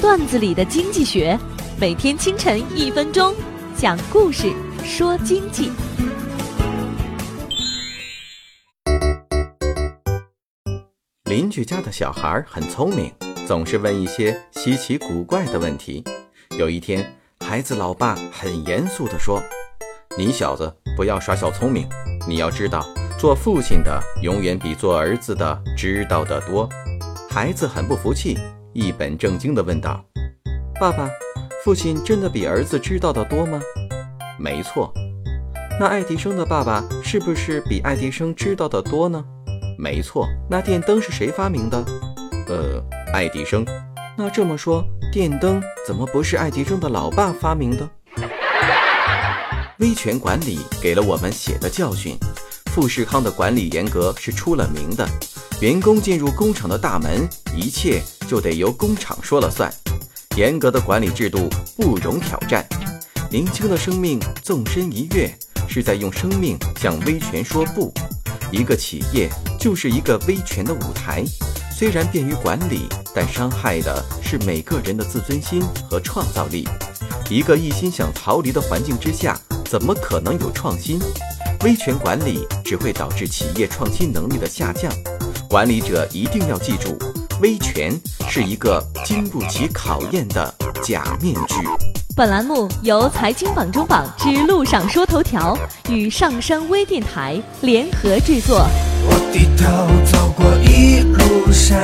段子里的经济学，每天清晨一分钟，讲故事说经济。邻居家的小孩很聪明，总是问一些稀奇古怪的问题。有一天，孩子老爸很严肃地说：“你小子不要耍小聪明，你要知道，做父亲的永远比做儿子的知道的多。”孩子很不服气，一本正经地问道：“爸爸，父亲真的比儿子知道的多吗？”“没错。”“那爱迪生的爸爸是不是比爱迪生知道的多呢？”“没错。”“那电灯是谁发明的？”“呃，爱迪生。”“那这么说，电灯怎么不是爱迪生的老爸发明的？”威权管理给了我们血的教训。富士康的管理严格是出了名的。员工进入工厂的大门，一切就得由工厂说了算。严格的管理制度不容挑战。年轻的生命纵身一跃，是在用生命向威权说不。一个企业就是一个威权的舞台，虽然便于管理，但伤害的是每个人的自尊心和创造力。一个一心想逃离的环境之下，怎么可能有创新？威权管理只会导致企业创新能力的下降。管理者一定要记住，威权是一个经不起考验的假面具。本栏目由财经榜中榜之路上说头条与上山微电台联合制作。我低头走过一路山